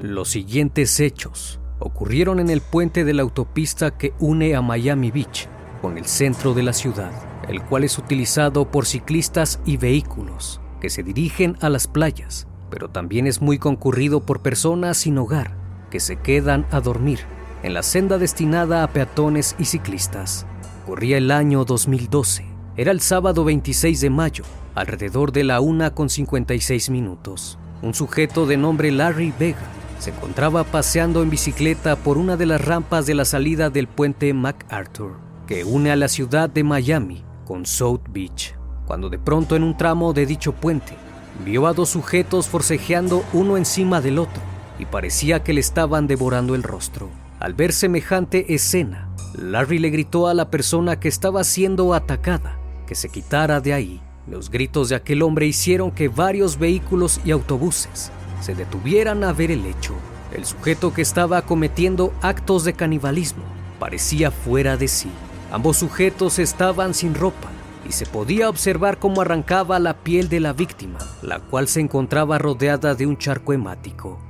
Los siguientes hechos ocurrieron en el puente de la autopista que une a Miami Beach con el centro de la ciudad, el cual es utilizado por ciclistas y vehículos que se dirigen a las playas, pero también es muy concurrido por personas sin hogar que se quedan a dormir en la senda destinada a peatones y ciclistas. Corría el año 2012. Era el sábado 26 de mayo, alrededor de la 1 con 56 minutos. Un sujeto de nombre Larry Vega se encontraba paseando en bicicleta por una de las rampas de la salida del puente MacArthur, que une a la ciudad de Miami con South Beach, cuando de pronto en un tramo de dicho puente vio a dos sujetos forcejeando uno encima del otro y parecía que le estaban devorando el rostro. Al ver semejante escena, Larry le gritó a la persona que estaba siendo atacada que se quitara de ahí. Los gritos de aquel hombre hicieron que varios vehículos y autobuses se detuvieran a ver el hecho. El sujeto que estaba cometiendo actos de canibalismo parecía fuera de sí. Ambos sujetos estaban sin ropa y se podía observar cómo arrancaba la piel de la víctima, la cual se encontraba rodeada de un charco hemático.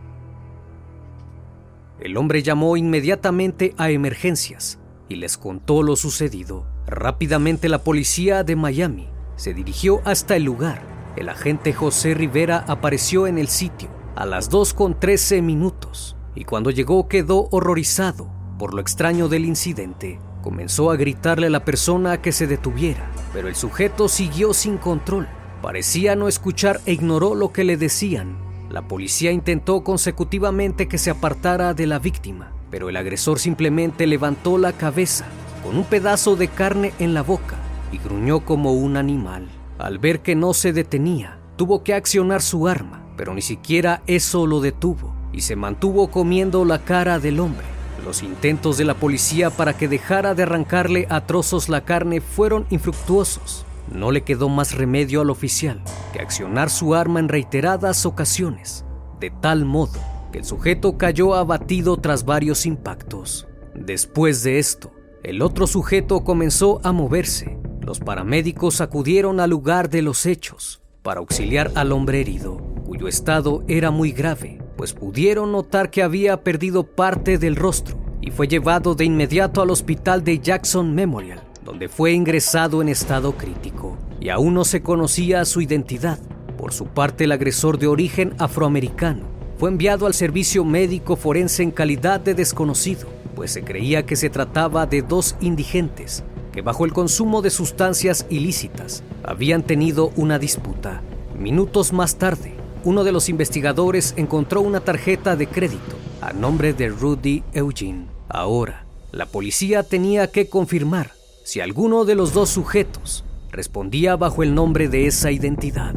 El hombre llamó inmediatamente a emergencias y les contó lo sucedido. Rápidamente la policía de Miami se dirigió hasta el lugar. El agente José Rivera apareció en el sitio a las 2 con 13 minutos y cuando llegó quedó horrorizado por lo extraño del incidente. Comenzó a gritarle a la persona que se detuviera, pero el sujeto siguió sin control. Parecía no escuchar e ignoró lo que le decían. La policía intentó consecutivamente que se apartara de la víctima, pero el agresor simplemente levantó la cabeza con un pedazo de carne en la boca y gruñó como un animal. Al ver que no se detenía, tuvo que accionar su arma, pero ni siquiera eso lo detuvo y se mantuvo comiendo la cara del hombre. Los intentos de la policía para que dejara de arrancarle a trozos la carne fueron infructuosos. No le quedó más remedio al oficial que accionar su arma en reiteradas ocasiones, de tal modo que el sujeto cayó abatido tras varios impactos. Después de esto, el otro sujeto comenzó a moverse. Los paramédicos acudieron al lugar de los hechos para auxiliar al hombre herido, cuyo estado era muy grave. pues pudieron notar que había perdido parte del rostro y fue llevado de inmediato al hospital de Jackson Memorial, donde fue ingresado en estado crítico y aún no se conocía su identidad. Por su parte, el agresor de origen afroamericano fue enviado al servicio médico forense en calidad de desconocido, pues se creía que se trataba de dos indigentes bajo el consumo de sustancias ilícitas habían tenido una disputa. Minutos más tarde, uno de los investigadores encontró una tarjeta de crédito a nombre de Rudy Eugene. Ahora, la policía tenía que confirmar si alguno de los dos sujetos respondía bajo el nombre de esa identidad.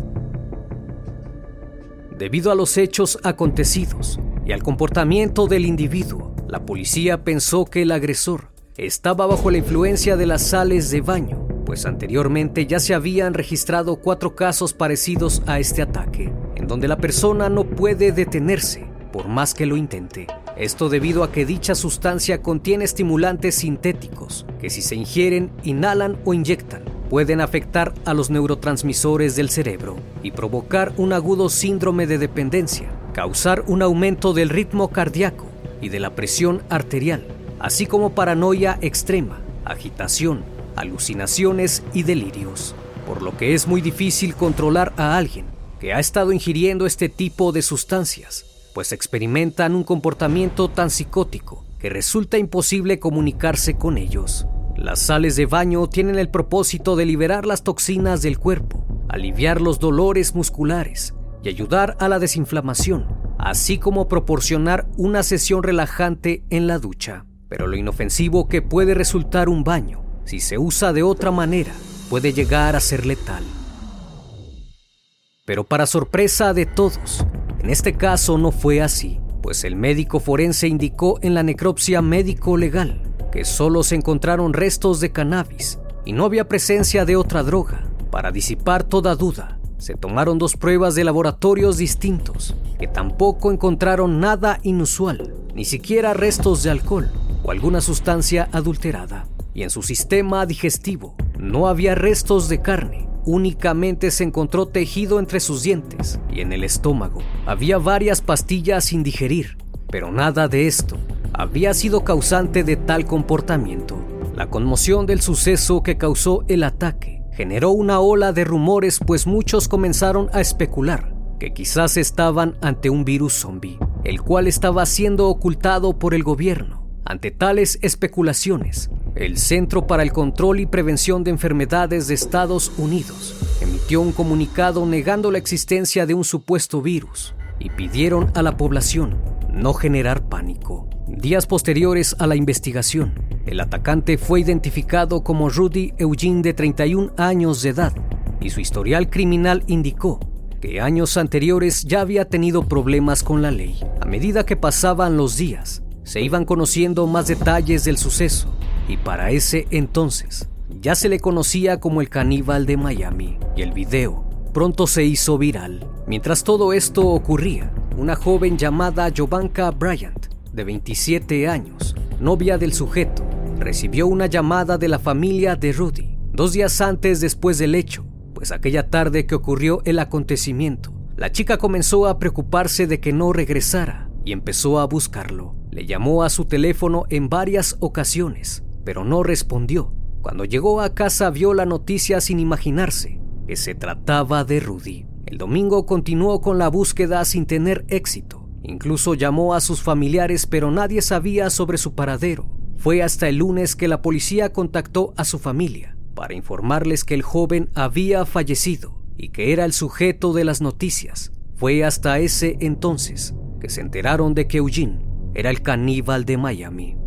Debido a los hechos acontecidos y al comportamiento del individuo, la policía pensó que el agresor estaba bajo la influencia de las sales de baño, pues anteriormente ya se habían registrado cuatro casos parecidos a este ataque, en donde la persona no puede detenerse por más que lo intente. Esto debido a que dicha sustancia contiene estimulantes sintéticos que si se ingieren, inhalan o inyectan pueden afectar a los neurotransmisores del cerebro y provocar un agudo síndrome de dependencia, causar un aumento del ritmo cardíaco y de la presión arterial, así como paranoia extrema, agitación, alucinaciones y delirios, por lo que es muy difícil controlar a alguien que ha estado ingiriendo este tipo de sustancias, pues experimentan un comportamiento tan psicótico que resulta imposible comunicarse con ellos. Las sales de baño tienen el propósito de liberar las toxinas del cuerpo, aliviar los dolores musculares y ayudar a la desinflamación, así como proporcionar una sesión relajante en la ducha. Pero lo inofensivo que puede resultar un baño, si se usa de otra manera, puede llegar a ser letal. Pero para sorpresa de todos, en este caso no fue así, pues el médico forense indicó en la necropsia médico legal que solo se encontraron restos de cannabis y no había presencia de otra droga. Para disipar toda duda, se tomaron dos pruebas de laboratorios distintos que tampoco encontraron nada inusual, ni siquiera restos de alcohol o alguna sustancia adulterada. Y en su sistema digestivo no había restos de carne, únicamente se encontró tejido entre sus dientes y en el estómago. Había varias pastillas sin digerir, pero nada de esto había sido causante de tal comportamiento. La conmoción del suceso que causó el ataque generó una ola de rumores pues muchos comenzaron a especular que quizás estaban ante un virus zombie, el cual estaba siendo ocultado por el gobierno. Ante tales especulaciones, el Centro para el Control y Prevención de Enfermedades de Estados Unidos emitió un comunicado negando la existencia de un supuesto virus y pidieron a la población no generar pánico. Días posteriores a la investigación, el atacante fue identificado como Rudy Eugene de 31 años de edad y su historial criminal indicó que años anteriores ya había tenido problemas con la ley. A medida que pasaban los días, se iban conociendo más detalles del suceso y para ese entonces ya se le conocía como el caníbal de Miami y el video pronto se hizo viral. Mientras todo esto ocurría, una joven llamada Jovanka Bryant, de 27 años, novia del sujeto, recibió una llamada de la familia de Rudy dos días antes después del hecho, pues aquella tarde que ocurrió el acontecimiento, la chica comenzó a preocuparse de que no regresara y empezó a buscarlo. Le llamó a su teléfono en varias ocasiones, pero no respondió. Cuando llegó a casa vio la noticia sin imaginarse que se trataba de Rudy. El domingo continuó con la búsqueda sin tener éxito. Incluso llamó a sus familiares pero nadie sabía sobre su paradero. Fue hasta el lunes que la policía contactó a su familia para informarles que el joven había fallecido y que era el sujeto de las noticias. Fue hasta ese entonces que se enteraron de que Eugene era el caníbal de Miami.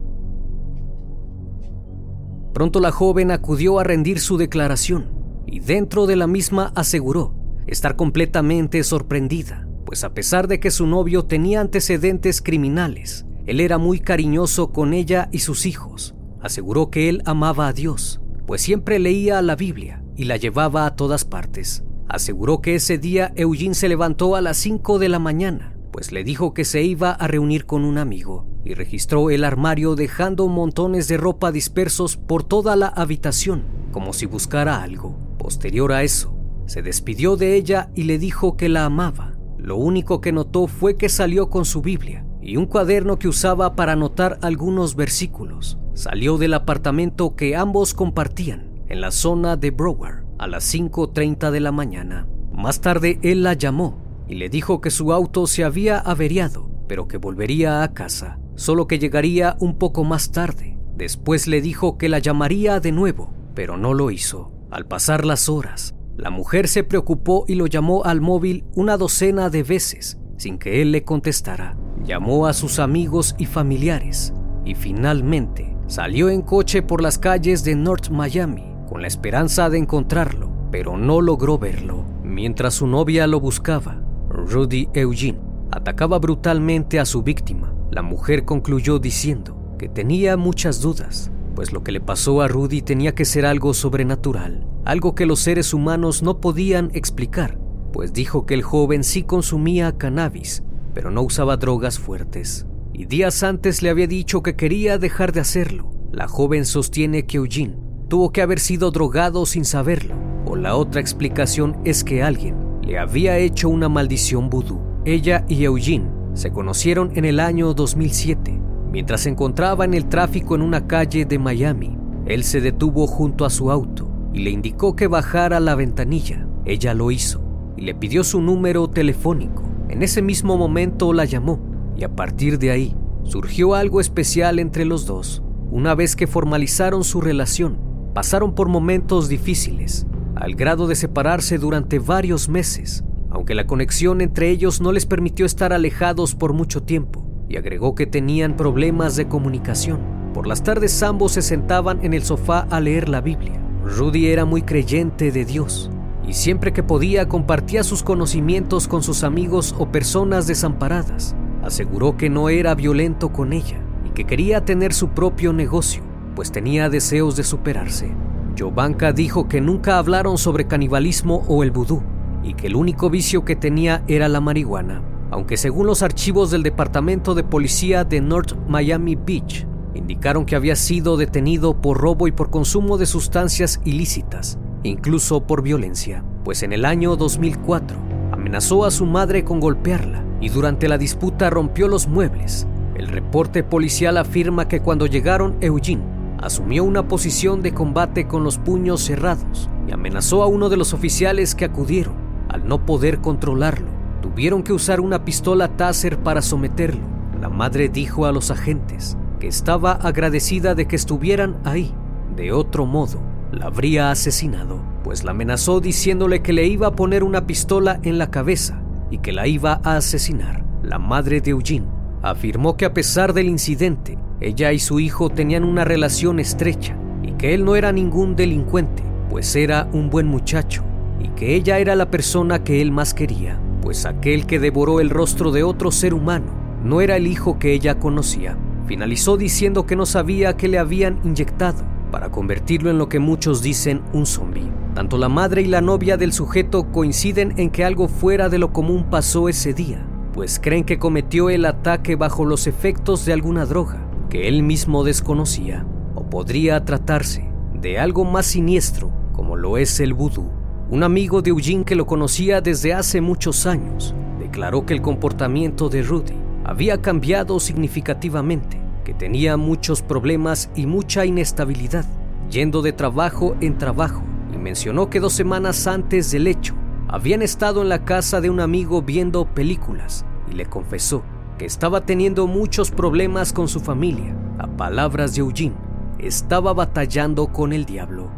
Pronto la joven acudió a rendir su declaración y dentro de la misma aseguró estar completamente sorprendida, pues a pesar de que su novio tenía antecedentes criminales, él era muy cariñoso con ella y sus hijos. Aseguró que él amaba a Dios, pues siempre leía la Biblia y la llevaba a todas partes. Aseguró que ese día Eugene se levantó a las 5 de la mañana, pues le dijo que se iba a reunir con un amigo y registró el armario dejando montones de ropa dispersos por toda la habitación, como si buscara algo. Posterior a eso, se despidió de ella y le dijo que la amaba. Lo único que notó fue que salió con su Biblia y un cuaderno que usaba para anotar algunos versículos. Salió del apartamento que ambos compartían en la zona de Broward a las 5.30 de la mañana. Más tarde él la llamó y le dijo que su auto se había averiado, pero que volvería a casa, solo que llegaría un poco más tarde. Después le dijo que la llamaría de nuevo, pero no lo hizo. Al pasar las horas, la mujer se preocupó y lo llamó al móvil una docena de veces, sin que él le contestara. Llamó a sus amigos y familiares y finalmente salió en coche por las calles de North Miami con la esperanza de encontrarlo, pero no logró verlo. Mientras su novia lo buscaba, Rudy Eugene atacaba brutalmente a su víctima. La mujer concluyó diciendo que tenía muchas dudas, pues lo que le pasó a Rudy tenía que ser algo sobrenatural, algo que los seres humanos no podían explicar, pues dijo que el joven sí consumía cannabis pero no usaba drogas fuertes. Y días antes le había dicho que quería dejar de hacerlo. La joven sostiene que Eugene tuvo que haber sido drogado sin saberlo, o la otra explicación es que alguien le había hecho una maldición vudú. Ella y Eugene se conocieron en el año 2007, mientras se encontraba en el tráfico en una calle de Miami. Él se detuvo junto a su auto y le indicó que bajara la ventanilla. Ella lo hizo y le pidió su número telefónico. En ese mismo momento la llamó y a partir de ahí surgió algo especial entre los dos. Una vez que formalizaron su relación, pasaron por momentos difíciles, al grado de separarse durante varios meses, aunque la conexión entre ellos no les permitió estar alejados por mucho tiempo, y agregó que tenían problemas de comunicación. Por las tardes ambos se sentaban en el sofá a leer la Biblia. Rudy era muy creyente de Dios y siempre que podía compartía sus conocimientos con sus amigos o personas desamparadas. Aseguró que no era violento con ella y que quería tener su propio negocio, pues tenía deseos de superarse. Jovanka dijo que nunca hablaron sobre canibalismo o el vudú y que el único vicio que tenía era la marihuana, aunque según los archivos del Departamento de Policía de North Miami Beach, indicaron que había sido detenido por robo y por consumo de sustancias ilícitas incluso por violencia, pues en el año 2004 amenazó a su madre con golpearla y durante la disputa rompió los muebles. El reporte policial afirma que cuando llegaron Eugene asumió una posición de combate con los puños cerrados y amenazó a uno de los oficiales que acudieron. Al no poder controlarlo, tuvieron que usar una pistola Taser para someterlo. La madre dijo a los agentes que estaba agradecida de que estuvieran ahí. De otro modo, la habría asesinado, pues la amenazó diciéndole que le iba a poner una pistola en la cabeza y que la iba a asesinar. La madre de Eugene afirmó que a pesar del incidente, ella y su hijo tenían una relación estrecha y que él no era ningún delincuente, pues era un buen muchacho y que ella era la persona que él más quería, pues aquel que devoró el rostro de otro ser humano no era el hijo que ella conocía. Finalizó diciendo que no sabía que le habían inyectado para convertirlo en lo que muchos dicen un zombi. Tanto la madre y la novia del sujeto coinciden en que algo fuera de lo común pasó ese día, pues creen que cometió el ataque bajo los efectos de alguna droga que él mismo desconocía, o podría tratarse de algo más siniestro como lo es el vudú. Un amigo de Eugene que lo conocía desde hace muchos años declaró que el comportamiento de Rudy había cambiado significativamente que tenía muchos problemas y mucha inestabilidad, yendo de trabajo en trabajo, y mencionó que dos semanas antes del hecho habían estado en la casa de un amigo viendo películas y le confesó que estaba teniendo muchos problemas con su familia. A palabras de Eugene, estaba batallando con el diablo.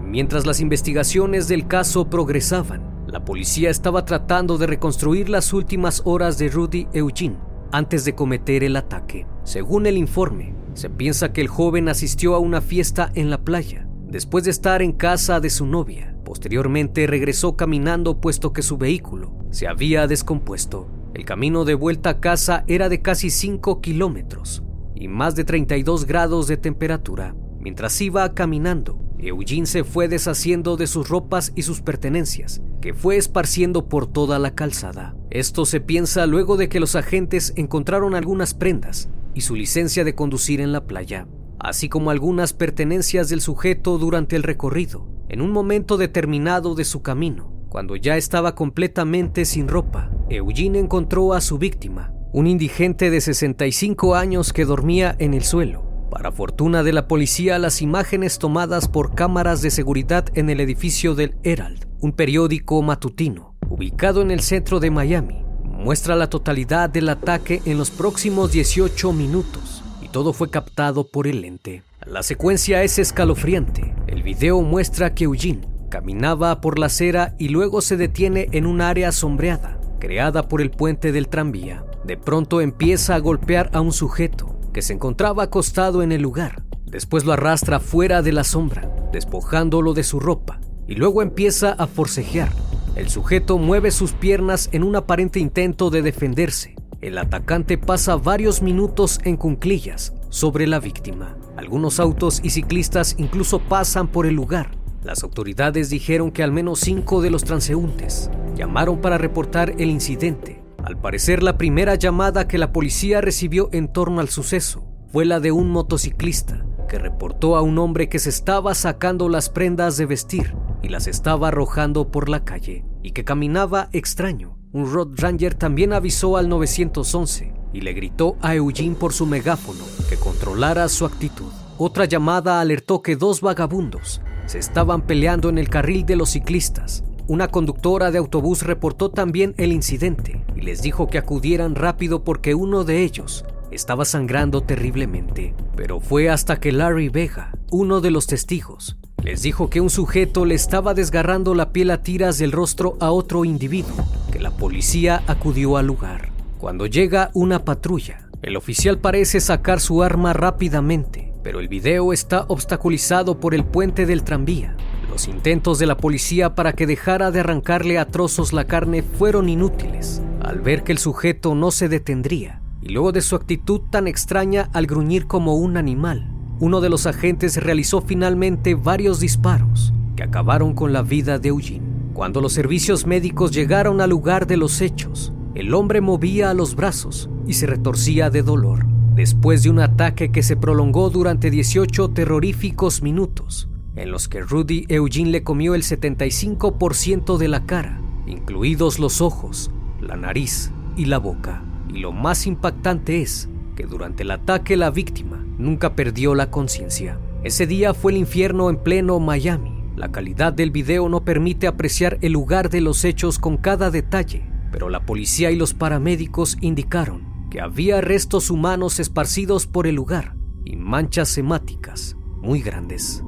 Mientras las investigaciones del caso progresaban, la policía estaba tratando de reconstruir las últimas horas de Rudy Eugene antes de cometer el ataque. Según el informe, se piensa que el joven asistió a una fiesta en la playa después de estar en casa de su novia. Posteriormente regresó caminando puesto que su vehículo se había descompuesto. El camino de vuelta a casa era de casi 5 kilómetros y más de 32 grados de temperatura. Mientras iba caminando, Eugene se fue deshaciendo de sus ropas y sus pertenencias, que fue esparciendo por toda la calzada. Esto se piensa luego de que los agentes encontraron algunas prendas y su licencia de conducir en la playa, así como algunas pertenencias del sujeto durante el recorrido. En un momento determinado de su camino, cuando ya estaba completamente sin ropa, Eugene encontró a su víctima, un indigente de 65 años que dormía en el suelo. Para fortuna de la policía, las imágenes tomadas por cámaras de seguridad en el edificio del Herald, un periódico matutino, ubicado en el centro de Miami, muestra la totalidad del ataque en los próximos 18 minutos y todo fue captado por el lente. La secuencia es escalofriante. El video muestra que Eugene caminaba por la acera y luego se detiene en un área sombreada, creada por el puente del tranvía. De pronto empieza a golpear a un sujeto que se encontraba acostado en el lugar. Después lo arrastra fuera de la sombra, despojándolo de su ropa, y luego empieza a forcejear. El sujeto mueve sus piernas en un aparente intento de defenderse. El atacante pasa varios minutos en cunclillas sobre la víctima. Algunos autos y ciclistas incluso pasan por el lugar. Las autoridades dijeron que al menos cinco de los transeúntes llamaron para reportar el incidente al parecer, la primera llamada que la policía recibió en torno al suceso fue la de un motociclista que reportó a un hombre que se estaba sacando las prendas de vestir y las estaba arrojando por la calle y que caminaba extraño. Un Road Ranger también avisó al 911 y le gritó a Eugene por su megáfono que controlara su actitud. Otra llamada alertó que dos vagabundos se estaban peleando en el carril de los ciclistas una conductora de autobús reportó también el incidente y les dijo que acudieran rápido porque uno de ellos estaba sangrando terriblemente. Pero fue hasta que Larry Vega, uno de los testigos, les dijo que un sujeto le estaba desgarrando la piel a tiras del rostro a otro individuo, que la policía acudió al lugar. Cuando llega una patrulla, el oficial parece sacar su arma rápidamente, pero el video está obstaculizado por el puente del tranvía los intentos de la policía para que dejara de arrancarle a trozos la carne fueron inútiles, al ver que el sujeto no se detendría, y luego de su actitud tan extraña al gruñir como un animal, uno de los agentes realizó finalmente varios disparos que acabaron con la vida de Eugene. Cuando los servicios médicos llegaron al lugar de los hechos, el hombre movía los brazos y se retorcía de dolor. Después de un ataque que se prolongó durante 18 terroríficos minutos, en los que Rudy Eugene le comió el 75% de la cara, incluidos los ojos, la nariz y la boca. Y lo más impactante es que durante el ataque la víctima nunca perdió la conciencia. Ese día fue el infierno en pleno Miami. La calidad del video no permite apreciar el lugar de los hechos con cada detalle, pero la policía y los paramédicos indicaron que había restos humanos esparcidos por el lugar y manchas hemáticas muy grandes.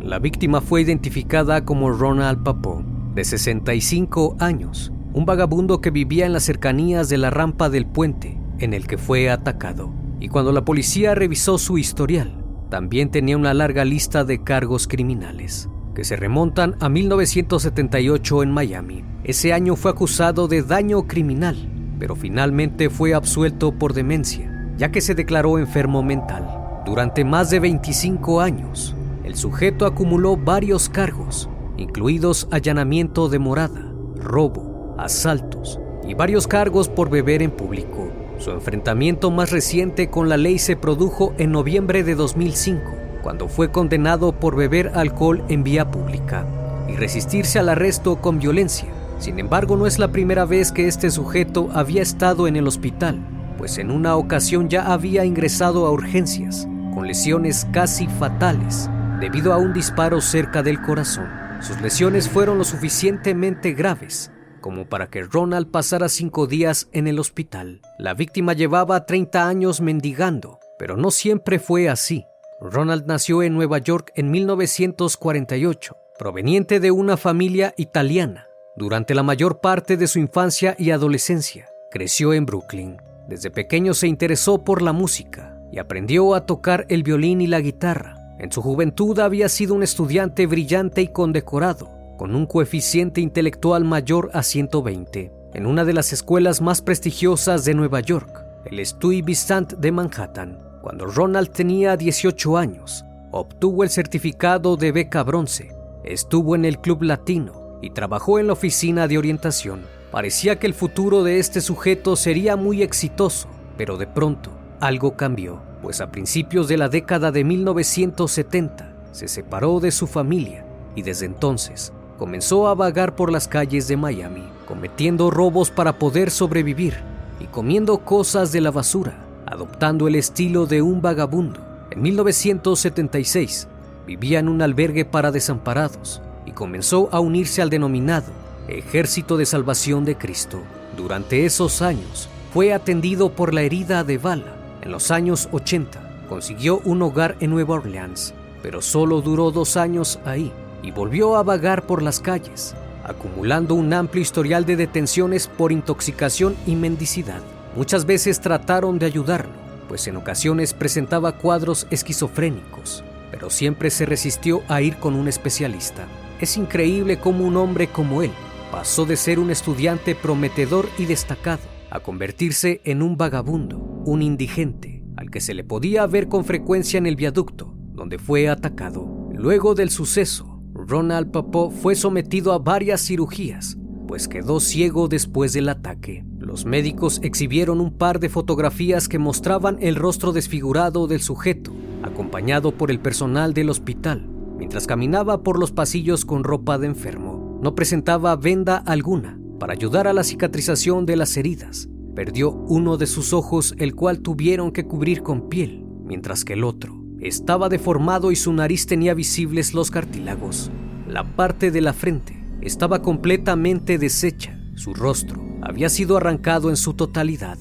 La víctima fue identificada como Ronald Papo, de 65 años, un vagabundo que vivía en las cercanías de la rampa del puente en el que fue atacado. Y cuando la policía revisó su historial, también tenía una larga lista de cargos criminales, que se remontan a 1978 en Miami. Ese año fue acusado de daño criminal, pero finalmente fue absuelto por demencia, ya que se declaró enfermo mental. Durante más de 25 años, el sujeto acumuló varios cargos, incluidos allanamiento de morada, robo, asaltos y varios cargos por beber en público. Su enfrentamiento más reciente con la ley se produjo en noviembre de 2005, cuando fue condenado por beber alcohol en vía pública y resistirse al arresto con violencia. Sin embargo, no es la primera vez que este sujeto había estado en el hospital, pues en una ocasión ya había ingresado a urgencias, con lesiones casi fatales debido a un disparo cerca del corazón. Sus lesiones fueron lo suficientemente graves como para que Ronald pasara cinco días en el hospital. La víctima llevaba 30 años mendigando, pero no siempre fue así. Ronald nació en Nueva York en 1948, proveniente de una familia italiana. Durante la mayor parte de su infancia y adolescencia, creció en Brooklyn. Desde pequeño se interesó por la música y aprendió a tocar el violín y la guitarra. En su juventud había sido un estudiante brillante y condecorado, con un coeficiente intelectual mayor a 120, en una de las escuelas más prestigiosas de Nueva York, el Stuyvesant de Manhattan. Cuando Ronald tenía 18 años, obtuvo el certificado de beca bronce, estuvo en el Club Latino y trabajó en la oficina de orientación. Parecía que el futuro de este sujeto sería muy exitoso, pero de pronto algo cambió pues a principios de la década de 1970 se separó de su familia y desde entonces comenzó a vagar por las calles de Miami, cometiendo robos para poder sobrevivir y comiendo cosas de la basura, adoptando el estilo de un vagabundo. En 1976 vivía en un albergue para desamparados y comenzó a unirse al denominado Ejército de Salvación de Cristo. Durante esos años fue atendido por la herida de bala. En los años 80 consiguió un hogar en Nueva Orleans, pero solo duró dos años ahí y volvió a vagar por las calles, acumulando un amplio historial de detenciones por intoxicación y mendicidad. Muchas veces trataron de ayudarlo, pues en ocasiones presentaba cuadros esquizofrénicos, pero siempre se resistió a ir con un especialista. Es increíble cómo un hombre como él pasó de ser un estudiante prometedor y destacado a convertirse en un vagabundo, un indigente, al que se le podía ver con frecuencia en el viaducto, donde fue atacado. Luego del suceso, Ronald Papó fue sometido a varias cirugías, pues quedó ciego después del ataque. Los médicos exhibieron un par de fotografías que mostraban el rostro desfigurado del sujeto, acompañado por el personal del hospital, mientras caminaba por los pasillos con ropa de enfermo. No presentaba venda alguna para ayudar a la cicatrización de las heridas. Perdió uno de sus ojos, el cual tuvieron que cubrir con piel, mientras que el otro estaba deformado y su nariz tenía visibles los cartílagos. La parte de la frente estaba completamente deshecha. Su rostro había sido arrancado en su totalidad.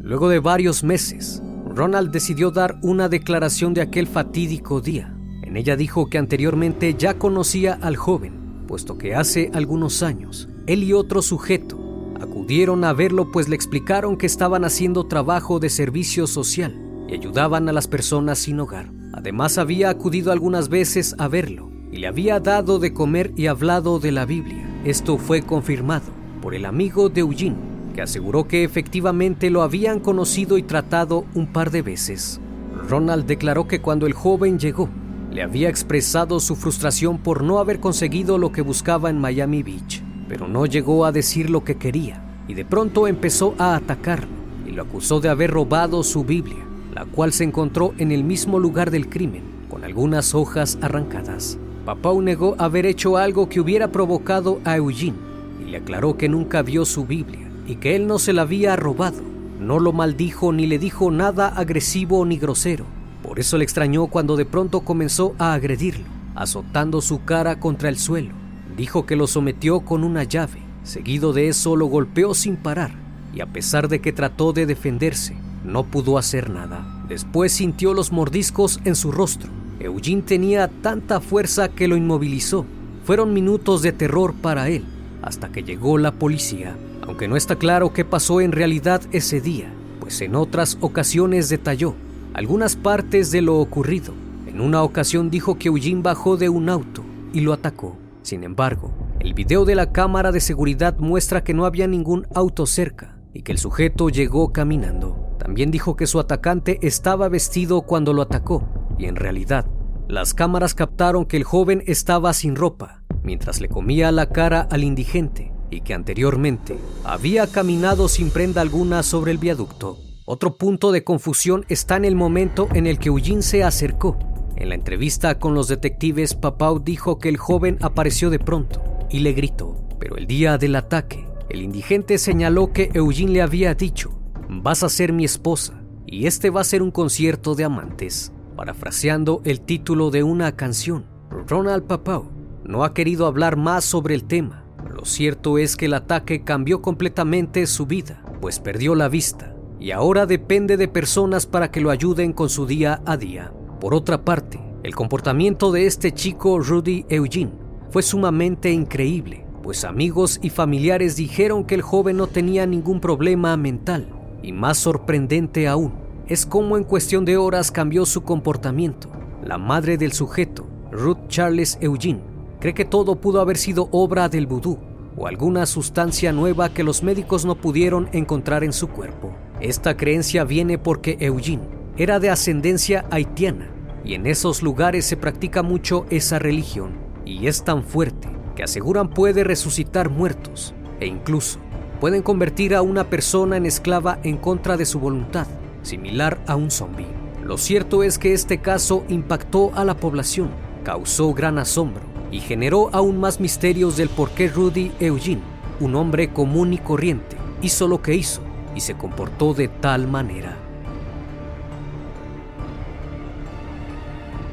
Luego de varios meses, Ronald decidió dar una declaración de aquel fatídico día. En ella dijo que anteriormente ya conocía al joven, puesto que hace algunos años él y otro sujeto Acudieron a verlo pues le explicaron que estaban haciendo trabajo de servicio social y ayudaban a las personas sin hogar. Además había acudido algunas veces a verlo y le había dado de comer y hablado de la Biblia. Esto fue confirmado por el amigo de Eugene, que aseguró que efectivamente lo habían conocido y tratado un par de veces. Ronald declaró que cuando el joven llegó, le había expresado su frustración por no haber conseguido lo que buscaba en Miami Beach pero no llegó a decir lo que quería y de pronto empezó a atacarlo y lo acusó de haber robado su Biblia, la cual se encontró en el mismo lugar del crimen, con algunas hojas arrancadas. Papau negó haber hecho algo que hubiera provocado a Eugene y le aclaró que nunca vio su Biblia y que él no se la había robado. No lo maldijo ni le dijo nada agresivo ni grosero. Por eso le extrañó cuando de pronto comenzó a agredirlo, azotando su cara contra el suelo Dijo que lo sometió con una llave. Seguido de eso lo golpeó sin parar y a pesar de que trató de defenderse, no pudo hacer nada. Después sintió los mordiscos en su rostro. Eugene tenía tanta fuerza que lo inmovilizó. Fueron minutos de terror para él, hasta que llegó la policía. Aunque no está claro qué pasó en realidad ese día, pues en otras ocasiones detalló algunas partes de lo ocurrido. En una ocasión dijo que Eugene bajó de un auto y lo atacó. Sin embargo, el video de la cámara de seguridad muestra que no había ningún auto cerca y que el sujeto llegó caminando. También dijo que su atacante estaba vestido cuando lo atacó y en realidad las cámaras captaron que el joven estaba sin ropa mientras le comía la cara al indigente y que anteriormente había caminado sin prenda alguna sobre el viaducto. Otro punto de confusión está en el momento en el que Eugene se acercó en la entrevista con los detectives, Papau dijo que el joven apareció de pronto y le gritó, pero el día del ataque, el indigente señaló que Eugene le había dicho, vas a ser mi esposa y este va a ser un concierto de amantes, parafraseando el título de una canción. Ronald Papau no ha querido hablar más sobre el tema. Lo cierto es que el ataque cambió completamente su vida, pues perdió la vista y ahora depende de personas para que lo ayuden con su día a día. Por otra parte, el comportamiento de este chico Rudy Eugene fue sumamente increíble, pues amigos y familiares dijeron que el joven no tenía ningún problema mental. Y más sorprendente aún, es cómo en cuestión de horas cambió su comportamiento. La madre del sujeto, Ruth Charles Eugene, cree que todo pudo haber sido obra del vudú o alguna sustancia nueva que los médicos no pudieron encontrar en su cuerpo. Esta creencia viene porque Eugene era de ascendencia haitiana y en esos lugares se practica mucho esa religión y es tan fuerte que aseguran puede resucitar muertos e incluso pueden convertir a una persona en esclava en contra de su voluntad. similar a un zombie. Lo cierto es que este caso impactó a la población, causó gran asombro y generó aún más misterios del por qué Rudy Eugene, un hombre común y corriente, hizo lo que hizo y se comportó de tal manera.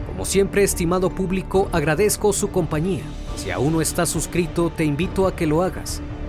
Como siempre, estimado público, agradezco su compañía. Si aún no estás suscrito, te invito a que lo hagas